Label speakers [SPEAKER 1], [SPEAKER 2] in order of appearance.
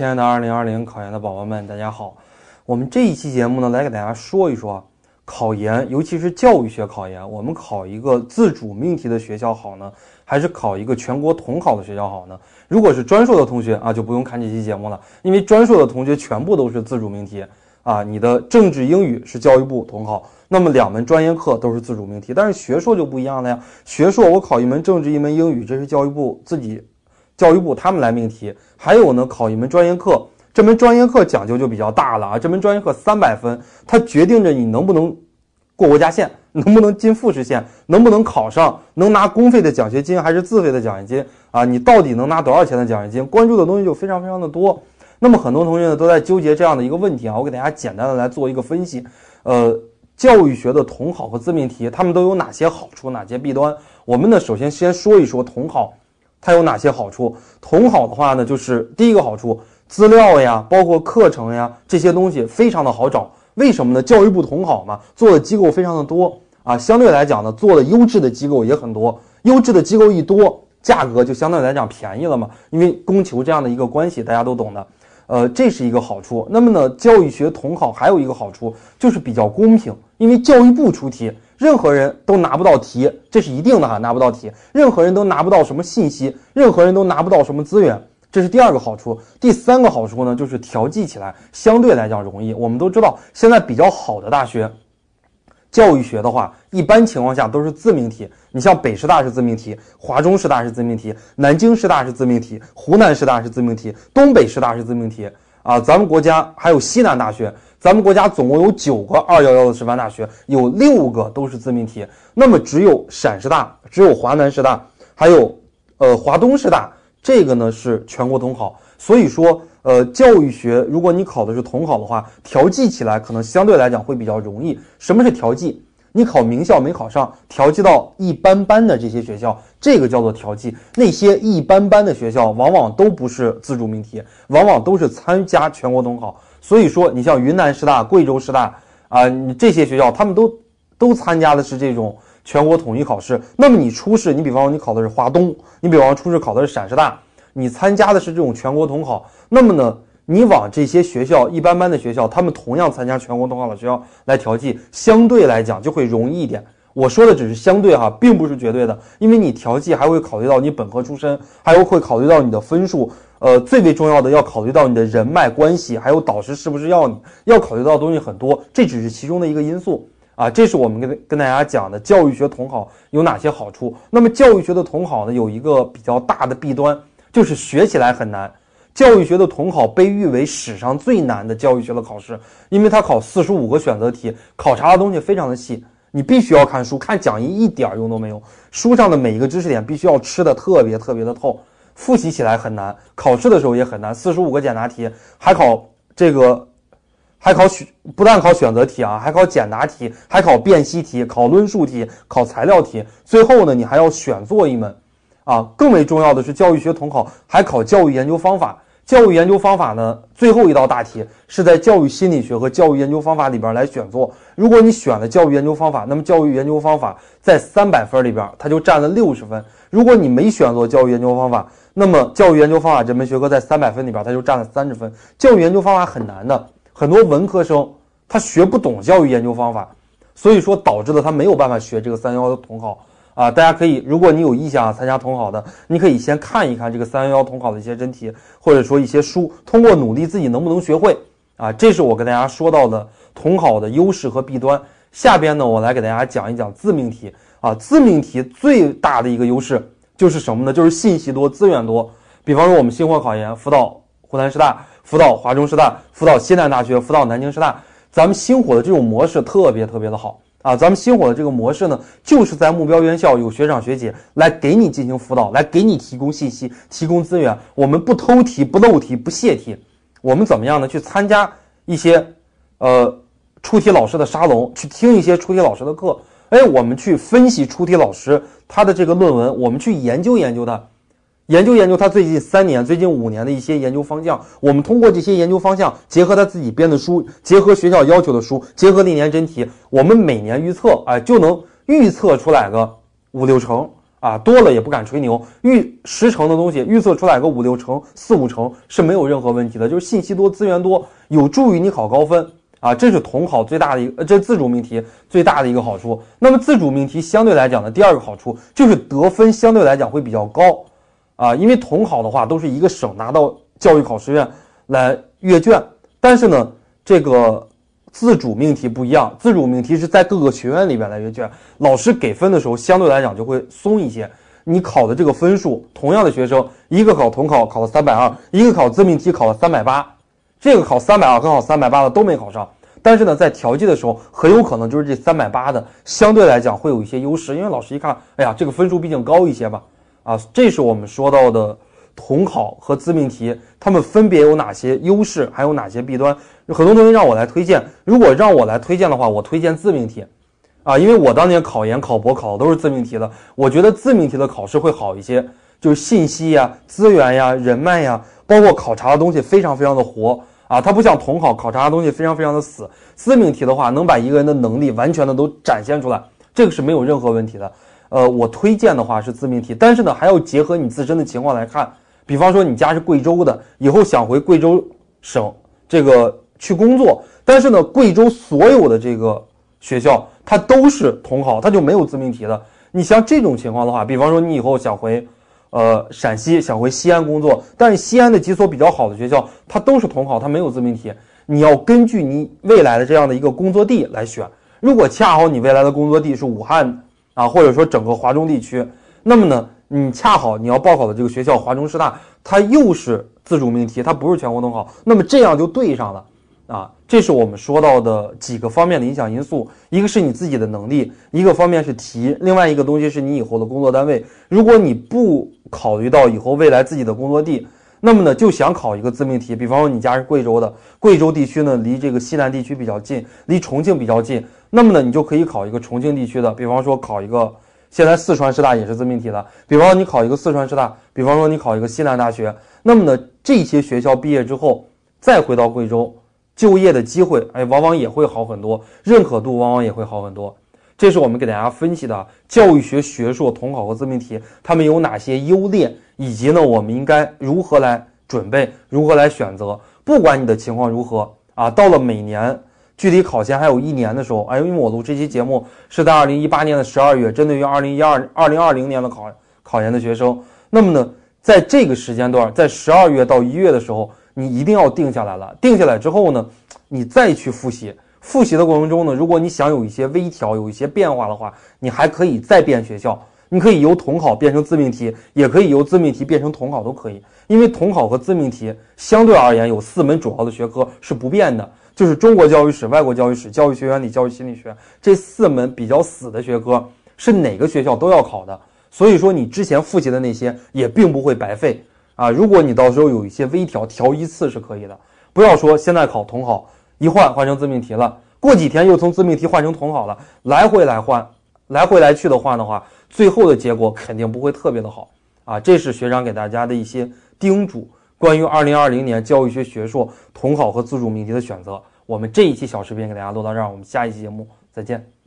[SPEAKER 1] 亲爱的二零二零考研的宝宝们，大家好。我们这一期节目呢，来给大家说一说考研，尤其是教育学考研，我们考一个自主命题的学校好呢，还是考一个全国统考的学校好呢？如果是专硕的同学啊，就不用看这期节目了，因为专硕的同学全部都是自主命题啊。你的政治、英语是教育部统考，那么两门专业课都是自主命题。但是学硕就不一样了呀，学硕我考一门政治，一门英语，这是教育部自己。教育部他们来命题，还有呢，考一门专业课，这门专业课讲究就比较大了啊。这门专业课三百分，它决定着你能不能过国家线，能不能进复试线，能不能考上，能拿公费的奖学金还是自费的奖学金啊？你到底能拿多少钱的奖学金？关注的东西就非常非常的多。那么很多同学呢都在纠结这样的一个问题啊，我给大家简单的来做一个分析。呃，教育学的统考和自命题，它们都有哪些好处，哪些弊端？我们呢首先先说一说统考。它有哪些好处？统考的话呢，就是第一个好处，资料呀，包括课程呀，这些东西非常的好找。为什么呢？教育部统考嘛，做的机构非常的多啊，相对来讲呢，做的优质的机构也很多。优质的机构一多，价格就相对来讲便宜了嘛，因为供求这样的一个关系，大家都懂的。呃，这是一个好处。那么呢，教育学统考还有一个好处，就是比较公平，因为教育部出题。任何人都拿不到题，这是一定的哈，拿不到题。任何人都拿不到什么信息，任何人都拿不到什么资源，这是第二个好处。第三个好处呢，就是调剂起来相对来讲容易。我们都知道，现在比较好的大学，教育学的话，一般情况下都是自命题。你像北师大是自命题，华中师大是自命题，南京师大是自命题，湖南师大是自命题，东北师大是自命题啊。咱们国家还有西南大学。咱们国家总共有九个二幺幺的师范大学，有六个都是自命题。那么只有陕师大、只有华南师大，还有呃华东师大，这个呢是全国统考。所以说，呃，教育学如果你考的是统考的话，调剂起来可能相对来讲会比较容易。什么是调剂？你考名校没考上，调剂到一般般的这些学校，这个叫做调剂。那些一般般的学校，往往都不是自主命题，往往都是参加全国统考。所以说，你像云南师大、贵州师大啊，你这些学校，他们都都参加的是这种全国统一考试。那么你初试，你比方说你考的是华东，你比方说初试考的是陕师大，你参加的是这种全国统考。那么呢，你往这些学校一般般的学校，他们同样参加全国统考的学校来调剂，相对来讲就会容易一点。我说的只是相对哈，并不是绝对的，因为你调剂还会考虑到你本科出身，还有会考虑到你的分数。呃，最为重要的要考虑到你的人脉关系，还有导师是不是要你，要考虑到的东西很多，这只是其中的一个因素啊。这是我们跟跟大家讲的教育学统考有哪些好处。那么教育学的统考呢，有一个比较大的弊端，就是学起来很难。教育学的统考被誉为史上最难的教育学的考试，因为它考四十五个选择题，考察的东西非常的细，你必须要看书，看讲义一点用都没有。书上的每一个知识点必须要吃的特别特别的透。复习起来很难，考试的时候也很难。四十五个简答题，还考这个，还考选，不但考选择题啊，还考简答题，还考辨析题，考论述题，考材料题。最后呢，你还要选做一门，啊，更为重要的是教育学统考还考教育研究方法。教育研究方法呢，最后一道大题是在教育心理学和教育研究方法里边来选做。如果你选了教育研究方法，那么教育研究方法在三百分里边，它就占了六十分。如果你没选做教育研究方法，那么教育研究方法这门学科在三百分里边，它就占了三十分。教育研究方法很难的，很多文科生他学不懂教育研究方法，所以说导致了他没有办法学这个三幺幺统考啊。大家可以，如果你有意向参加统考的，你可以先看一看这个三幺幺统考的一些真题，或者说一些书，通过努力自己能不能学会啊？这是我跟大家说到的统考的优势和弊端。下边呢，我来给大家讲一讲自命题啊。自命题最大的一个优势。就是什么呢？就是信息多，资源多。比方说，我们星火考研辅导湖南师大，辅导华中师大，辅导西南大学，辅导南京师大。咱们星火的这种模式特别特别的好啊！咱们星火的这个模式呢，就是在目标院校有学长学姐来给你进行辅导，来给你提供信息、提供资源。我们不偷题、不漏题、不泄题。我们怎么样呢？去参加一些呃出题老师的沙龙，去听一些出题老师的课。哎，我们去分析出题老师他的这个论文，我们去研究研究他，研究研究他最近三年、最近五年的一些研究方向。我们通过这些研究方向，结合他自己编的书，结合学校要求的书，结合历年真题，我们每年预测，哎，就能预测出来个五六成啊，多了也不敢吹牛。预十成的东西预测出来个五六成、四五成是没有任何问题的，就是信息多、资源多，有助于你考高分啊。这是统考最大的一个，这自主命题最大的一个好处。那么自主命题相对来讲的第二个好处就是得分相对来讲会比较高啊，因为统考的话都是一个省拿到教育考试院来阅卷，但是呢，这个。自主命题不一样，自主命题是在各个学院里边来阅卷，老师给分的时候相对来讲就会松一些。你考的这个分数，同样的学生，一个考统考考了三百二，一个考自命题考了三百八，这个考三百二和考三百八的都没考上，但是呢，在调剂的时候，很有可能就是这三百八的相对来讲会有一些优势，因为老师一看，哎呀，这个分数毕竟高一些吧，啊，这是我们说到的。统考和自命题，他们分别有哪些优势，还有哪些弊端？很多同学让我来推荐，如果让我来推荐的话，我推荐自命题，啊，因为我当年考研考博考的都是自命题的，我觉得自命题的考试会好一些，就是信息呀、资源呀、人脉呀，包括考察的东西非常非常的活啊，它不像统考考察的东西非常非常的死。自命题的话，能把一个人的能力完全的都展现出来，这个是没有任何问题的。呃，我推荐的话是自命题，但是呢，还要结合你自身的情况来看。比方说你家是贵州的，以后想回贵州省这个去工作，但是呢，贵州所有的这个学校它都是统考，它就没有自命题的。你像这种情况的话，比方说你以后想回，呃，陕西想回西安工作，但是西安的几所比较好的学校它都是统考，它没有自命题。你要根据你未来的这样的一个工作地来选。如果恰好你未来的工作地是武汉啊，或者说整个华中地区，那么呢？你恰好你要报考的这个学校华中师大，它又是自主命题，它不是全国统考，那么这样就对上了啊！这是我们说到的几个方面的影响因素，一个是你自己的能力，一个方面是题，另外一个东西是你以后的工作单位。如果你不考虑到以后未来自己的工作地，那么呢就想考一个自命题，比方说你家是贵州的，贵州地区呢离这个西南地区比较近，离重庆比较近，那么呢你就可以考一个重庆地区的，比方说考一个。现在四川师大也是自命题的，比方说你考一个四川师大，比方说你考一个西南大学，那么呢，这些学校毕业之后再回到贵州就业的机会，哎，往往也会好很多，认可度往往也会好很多。这是我们给大家分析的教育学学硕统考和自命题，他们有哪些优劣，以及呢，我们应该如何来准备，如何来选择。不管你的情况如何啊，到了每年。距离考前还有一年的时候，哎，因为我录这期节目是在二零一八年的十二月，针对于二零一二、二零二零年的考考研的学生，那么呢，在这个时间段，在十二月到一月的时候，你一定要定下来了。定下来之后呢，你再去复习。复习的过程中呢，如果你想有一些微调、有一些变化的话，你还可以再变学校。你可以由统考变成自命题，也可以由自命题变成统考，都可以。因为统考和自命题相对而言有四门主要的学科是不变的。就是中国教育史、外国教育史、教育学原理、教育心理学这四门比较死的学科，是哪个学校都要考的。所以说，你之前复习的那些也并不会白费啊。如果你到时候有一些微调，调一次是可以的。不要说现在考统考，一换换成自命题了，过几天又从自命题换成统考了，来回来换，来回来去的换的话，最后的结果肯定不会特别的好啊。这是学长给大家的一些叮嘱，关于二零二零年教育学学硕统考和自主命题的选择。我们这一期小视频给大家录到这儿，我们下一期节目再见。